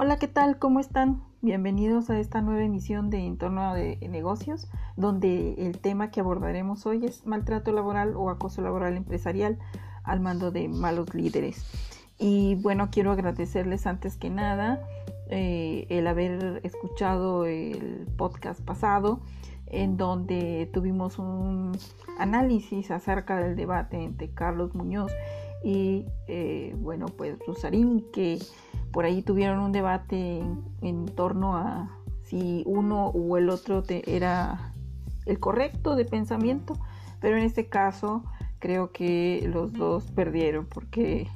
Hola, ¿qué tal? ¿Cómo están? Bienvenidos a esta nueva emisión de Entorno de Negocios, donde el tema que abordaremos hoy es maltrato laboral o acoso laboral empresarial al mando de malos líderes. Y bueno, quiero agradecerles antes que nada eh, el haber escuchado el podcast pasado en donde tuvimos un análisis acerca del debate entre Carlos Muñoz y eh, bueno pues Rosarín que por ahí tuvieron un debate en, torno a si uno o el otro era el correcto de pensamiento, pero en este caso creo que los dos perdieron porque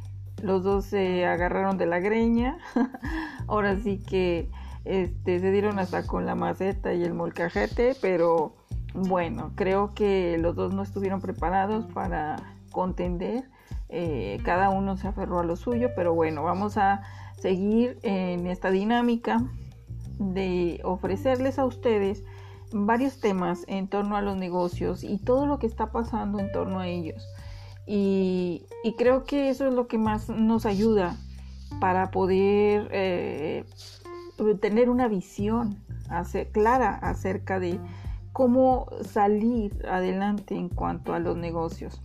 los dos se agarraron de la greña, ahora sí que este, se dieron hasta con la maceta y el molcajete, pero bueno, creo que los dos no estuvieron preparados para contender, eh, cada uno se aferró a lo suyo, pero bueno, vamos a seguir en esta dinámica de ofrecerles a ustedes varios temas en torno a los negocios y todo lo que está pasando en torno a ellos. Y, creo que eso es lo que más nos ayuda para poder eh, tener una visión clara acerca de cómo salir adelante en cuanto a los negocios.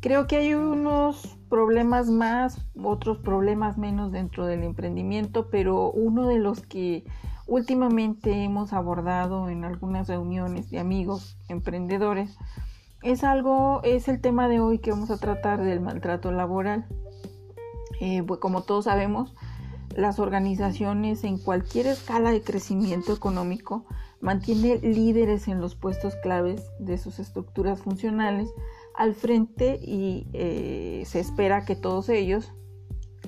Creo que hay unos problemas más, otros problemas menos dentro del emprendimiento, pero uno de los que últimamente hemos abordado en algunas reuniones de amigos emprendedores es algo, es el tema de hoy que vamos a tratar del maltrato laboral. Eh, pues como todos sabemos, las organizaciones en cualquier escala de crecimiento económico mantienen líderes en los puestos claves de sus estructuras funcionales al frente y eh, se espera que todos ellos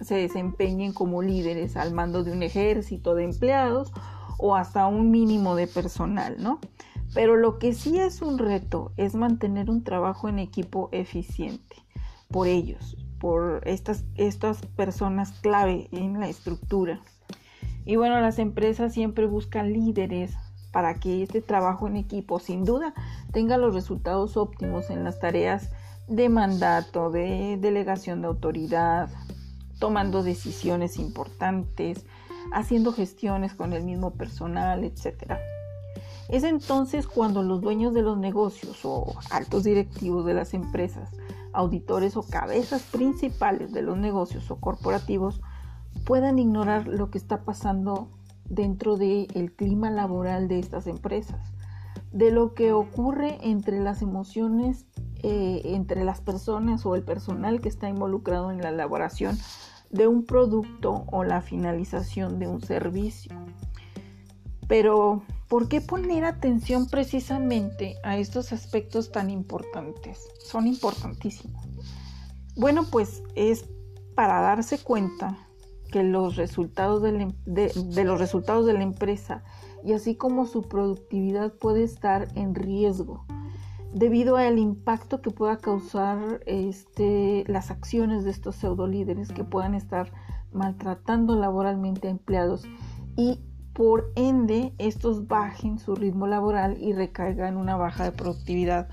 se desempeñen como líderes al mando de un ejército de empleados o hasta un mínimo de personal, ¿no? Pero lo que sí es un reto es mantener un trabajo en equipo eficiente por ellos, por estas, estas personas clave en la estructura. Y bueno, las empresas siempre buscan líderes para que este trabajo en equipo sin duda tenga los resultados óptimos en las tareas de mandato, de delegación de autoridad, tomando decisiones importantes, haciendo gestiones con el mismo personal, etc. Es entonces cuando los dueños de los negocios o altos directivos de las empresas, auditores o cabezas principales de los negocios o corporativos puedan ignorar lo que está pasando dentro del clima laboral de estas empresas, de lo que ocurre entre las emociones, eh, entre las personas o el personal que está involucrado en la elaboración de un producto o la finalización de un servicio. Pero, ¿por qué poner atención precisamente a estos aspectos tan importantes? Son importantísimos. Bueno, pues es para darse cuenta que los resultados em, de, los resultados de la empresa y así como su productividad puede estar en riesgo debido al impacto que pueda causar este, las acciones de estos pseudo líderes que puedan estar maltratando laboralmente a empleados y por ende estos bajen su ritmo laboral y recaigan una baja de productividad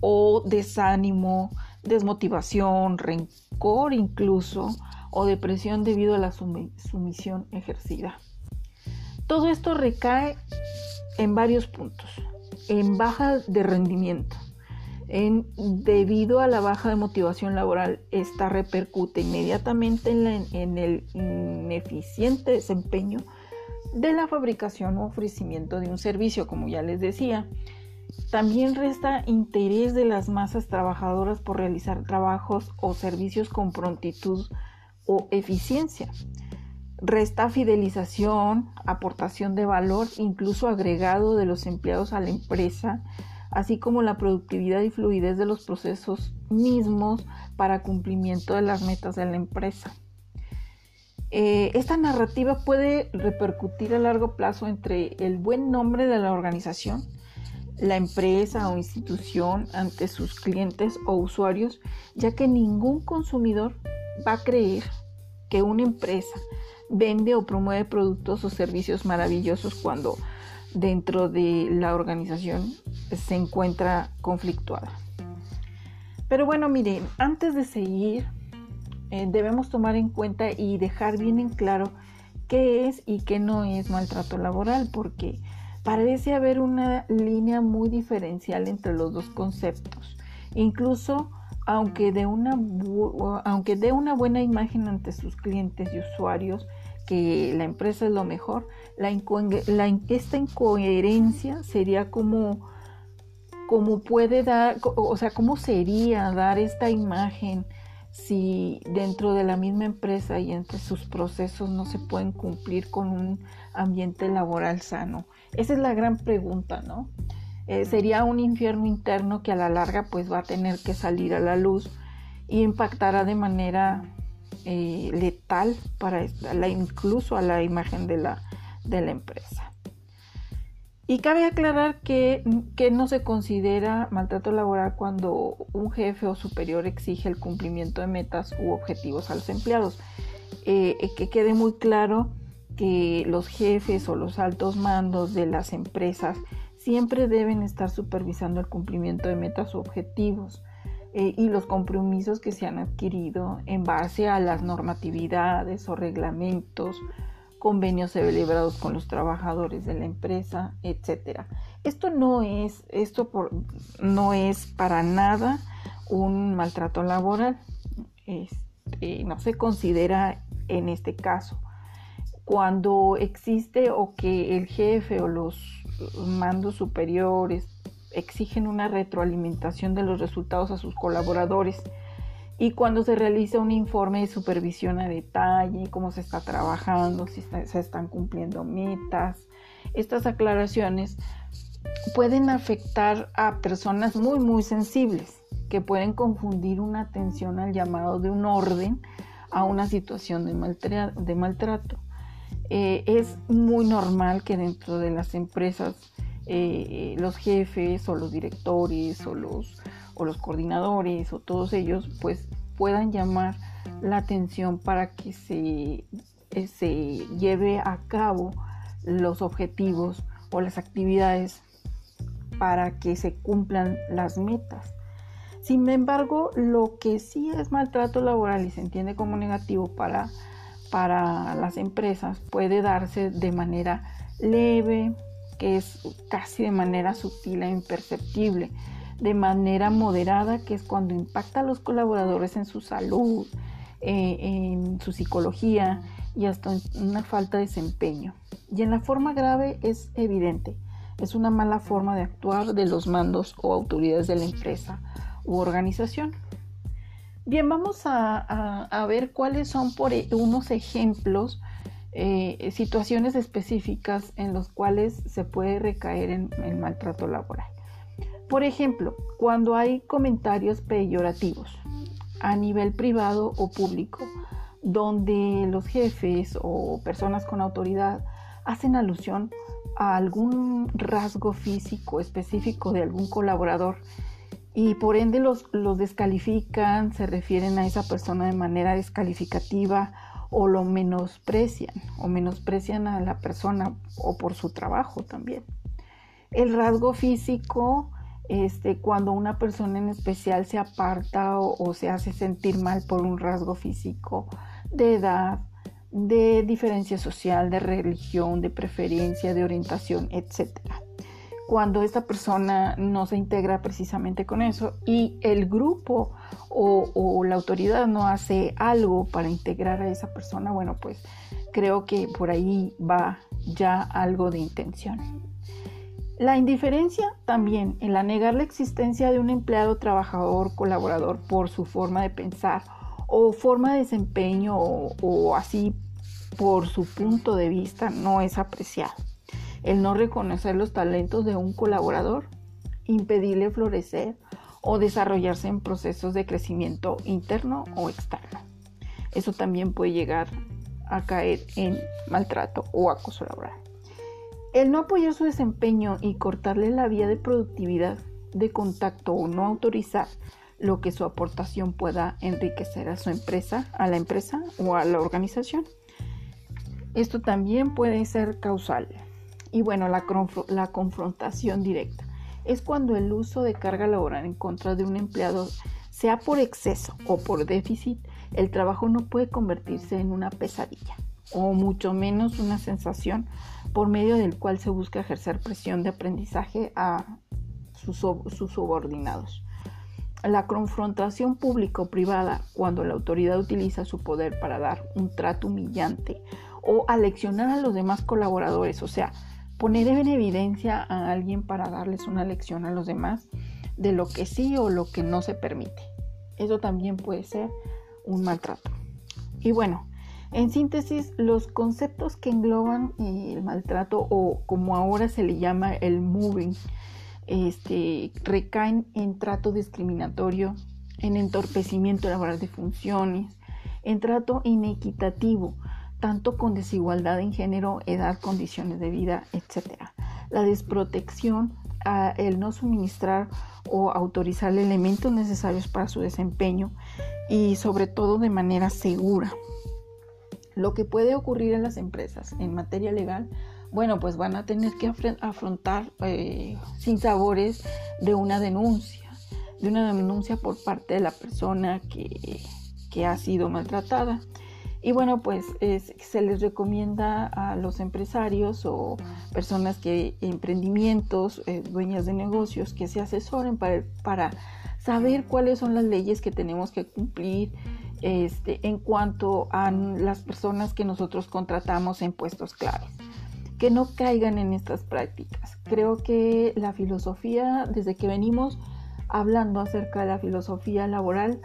o desánimo, desmotivación, rencor incluso o depresión debido a la sumisión ejercida. Todo esto recae en varios puntos. En baja de rendimiento. En, debido a la baja de motivación laboral, esta repercute inmediatamente en, el ineficiente desempeño de la fabricación o ofrecimiento de un servicio, como ya les decía. También resta interés de las masas trabajadoras por realizar trabajos o servicios con prontitud o eficiencia. Resta fidelización, aportación de valor, incluso agregado de los empleados a la empresa, así como la productividad y fluidez de los procesos mismos para cumplimiento de las metas de la empresa. Eh, esta narrativa puede repercutir a largo plazo entre el buen nombre de la organización, la empresa o institución ante sus clientes o usuarios, ya que ningún consumidor va a creer que una empresa vende o promueve productos o servicios maravillosos cuando dentro de la organización se encuentra conflictuada. Pero bueno, miren, antes de seguir, eh, debemos tomar en cuenta y dejar bien en claro qué es y qué no es maltrato laboral, porque parece haber una línea muy diferencial entre los dos conceptos. Incluso aunque de una, aunque dé una buena imagen ante sus clientes y usuarios, que la empresa es lo mejor, la, esta incoherencia sería como, como puede dar, o sea, cómo sería dar esta imagen si dentro de la misma empresa y entre sus procesos no se pueden cumplir con un ambiente laboral sano. Esa es la gran pregunta, ¿no? Eh, sería un infierno interno que a la larga pues va a tener que salir a la luz y impactará de manera eh, letal para la, incluso a la imagen de la, de la empresa. Y cabe aclarar que, que, no se considera maltrato laboral cuando un jefe o superior exige el cumplimiento de metas u objetivos a los empleados. Eh, que quede muy claro que los jefes o los altos mandos de las empresas siempre deben estar supervisando el cumplimiento de metas o objetivos eh, y los compromisos que se han adquirido en base a las normatividades o reglamentos, convenios celebrados con los trabajadores de la empresa, etcétera. Esto no es, esto no es para nada un maltrato laboral. Este, no se considera en este caso. Cuando existe o que el jefe o los mandos superiores exigen una retroalimentación de los resultados a sus colaboradores y cuando se realiza un informe de supervisión a detalle, cómo se está trabajando, si se están cumpliendo metas, estas aclaraciones pueden afectar a personas muy muy sensibles que pueden confundir una atención al llamado de un orden a una situación de, maltrato. Eh, es muy normal que dentro de las empresas eh, los jefes o los directores o los, o los coordinadores o todos ellos pues puedan llamar la atención para que se, eh, se lleve a cabo los objetivos o las actividades para que se cumplan las metas. Sin embargo, lo que sí es maltrato laboral y se entiende como negativo para para las empresas puede darse de manera leve, que es casi de manera sutil e imperceptible, de manera moderada, que es cuando impacta a los colaboradores en su salud, eh, en su psicología y hasta en una falta de desempeño. Y en la forma grave es evidente, es una mala forma de actuar de los mandos o autoridades de la empresa u organización. Bien, vamos a, ver cuáles son e, unos ejemplos, eh, situaciones específicas en los cuales se puede recaer en el maltrato laboral. Por ejemplo, cuando hay comentarios peyorativos a nivel privado o público, donde los jefes o personas con autoridad hacen alusión a algún rasgo físico específico de algún colaborador y por ende los, los descalifican, se refieren a esa persona de manera descalificativa o lo menosprecian o menosprecian a la persona o por su trabajo también. El rasgo físico, este, cuando una persona en especial se aparta o, o se hace sentir mal por un rasgo físico de edad, de diferencia social, de religión, de preferencia, de orientación, etcétera cuando esta persona no se integra precisamente con eso y el grupo o, la autoridad no hace algo para integrar a esa persona, bueno, pues creo que por ahí va ya algo de intención. La indiferencia también, el negar la existencia de un empleado, trabajador, colaborador por su forma de pensar o forma de desempeño o así por su punto de vista no es apreciado el no reconocer los talentos de un colaborador, impedirle florecer o desarrollarse en procesos de crecimiento interno o externo. Eso también puede llegar a caer en maltrato o acoso laboral. El no apoyar su desempeño y cortarle la vía de productividad, de contacto o no autorizar lo que su aportación pueda enriquecer a su empresa, a la empresa o a la organización. Esto también puede ser causal. Y bueno, la, la confrontación directa es cuando el uso de carga laboral en contra de un empleado, sea por exceso o por déficit, el trabajo no puede convertirse en una pesadilla. o mucho menos una sensación por medio del cual se busca ejercer presión de aprendizaje a sus, subordinados. La confrontación público-privada, cuando la autoridad utiliza su poder para dar un trato humillante o aleccionar a los demás colaboradores, o sea, poner en evidencia a alguien para darles una lección a los demás de lo que sí o lo que no se permite. Eso también puede ser un maltrato. Y bueno, en síntesis, los conceptos que engloban el maltrato o como ahora se le llama el moving, este, recaen en trato discriminatorio, en entorpecimiento laboral de funciones, en trato inequitativo, tanto con desigualdad en género, edad, condiciones de vida, etc. La desprotección, el no suministrar o autorizar elementos necesarios para su desempeño y sobre todo de manera segura. Lo que puede ocurrir en las empresas en materia legal, bueno, pues van a tener que afrontar eh, sin sabores de una denuncia, de una denuncia por parte de la persona que, ha sido maltratada. Y bueno, pues se les recomienda a los empresarios o personas que emprendimientos, eh, dueñas de negocios, que se asesoren para, para saber cuáles son las leyes que tenemos que cumplir este, en cuanto a las personas que nosotros contratamos en puestos claves. Que no caigan en estas prácticas. Creo que la filosofía, desde que venimos hablando acerca de la filosofía laboral,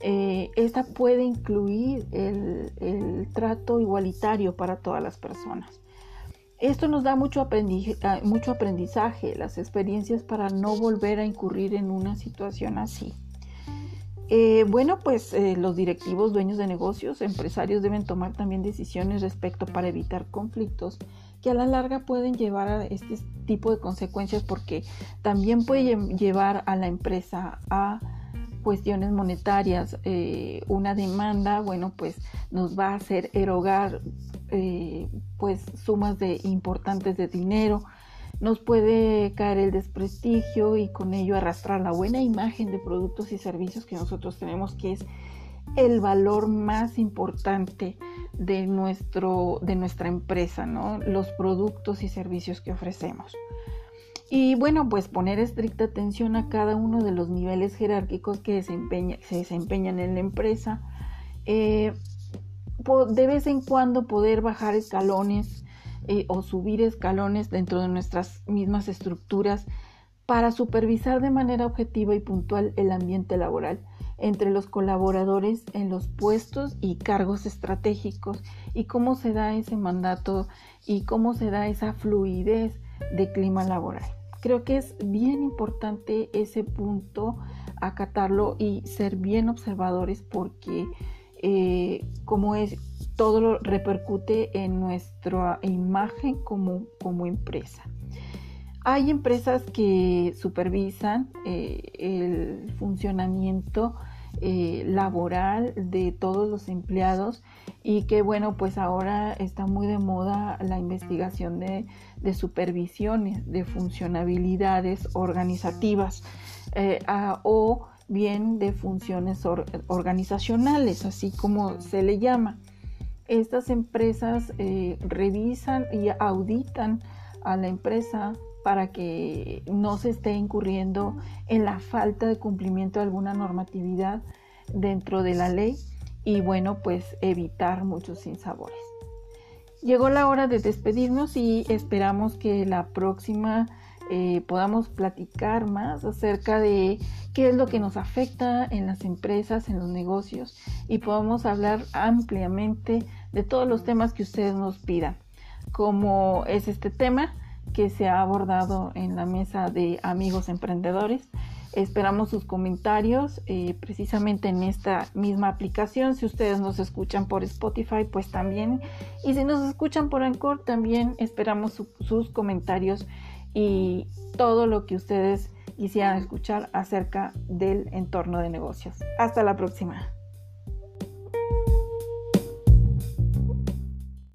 eh, esta puede incluir el, trato igualitario para todas las personas. Esto nos da mucho aprendizaje, ah, mucho aprendizaje, las experiencias para no volver a incurrir en una situación así. Eh, bueno, pues eh, los directivos, dueños de negocios, empresarios deben tomar también decisiones respecto para evitar conflictos que a la larga pueden llevar a este tipo de consecuencias porque también puede llevar a la empresa a cuestiones monetarias. Eh, una demanda, bueno, pues nos va a hacer erogar pues sumas de importantes de dinero nos puede caer el desprestigio y con ello arrastrar la buena imagen de productos y servicios que nosotros tenemos, que es el valor más importante de, nuestro, de nuestra empresa, ¿no? los productos y servicios que ofrecemos. Y bueno, pues poner estricta atención a cada uno de los niveles jerárquicos que se desempeñan en la empresa. Eh, de vez en cuando poder bajar escalones eh, o subir escalones dentro de nuestras mismas estructuras para supervisar de manera objetiva y puntual el ambiente laboral entre los colaboradores en los puestos y cargos estratégicos y cómo se da ese mandato y cómo se da esa fluidez de clima laboral. Creo que es bien importante ese punto acatarlo y ser bien observadores porque eh, como es todo lo repercute en nuestra imagen como, como empresa. Hay empresas que supervisan eh, el funcionamiento eh, laboral de todos los empleados y que bueno, pues ahora está muy de moda la investigación de, supervisiones, de funcionabilidades organizativas o bien de funciones organizacionales, así como se le llama. Estas empresas eh, revisan y auditan a la empresa para que no se esté incurriendo en la falta de cumplimiento de alguna normatividad dentro de la ley y bueno, pues evitar muchos sinsabores. Llegó la hora de despedirnos y esperamos que la próxima eh, podamos platicar más acerca de qué es lo que nos afecta en las empresas, en los negocios y podamos hablar ampliamente de todos los temas que ustedes nos pidan, como es este tema que se ha abordado en la mesa de amigos emprendedores. Esperamos sus comentarios eh, precisamente en esta misma aplicación. Si ustedes nos escuchan por Spotify, pues también. Y si nos escuchan por Anchor, también esperamos sus comentarios y todo lo que ustedes quisieran escuchar acerca del entorno de negocios. Hasta la próxima.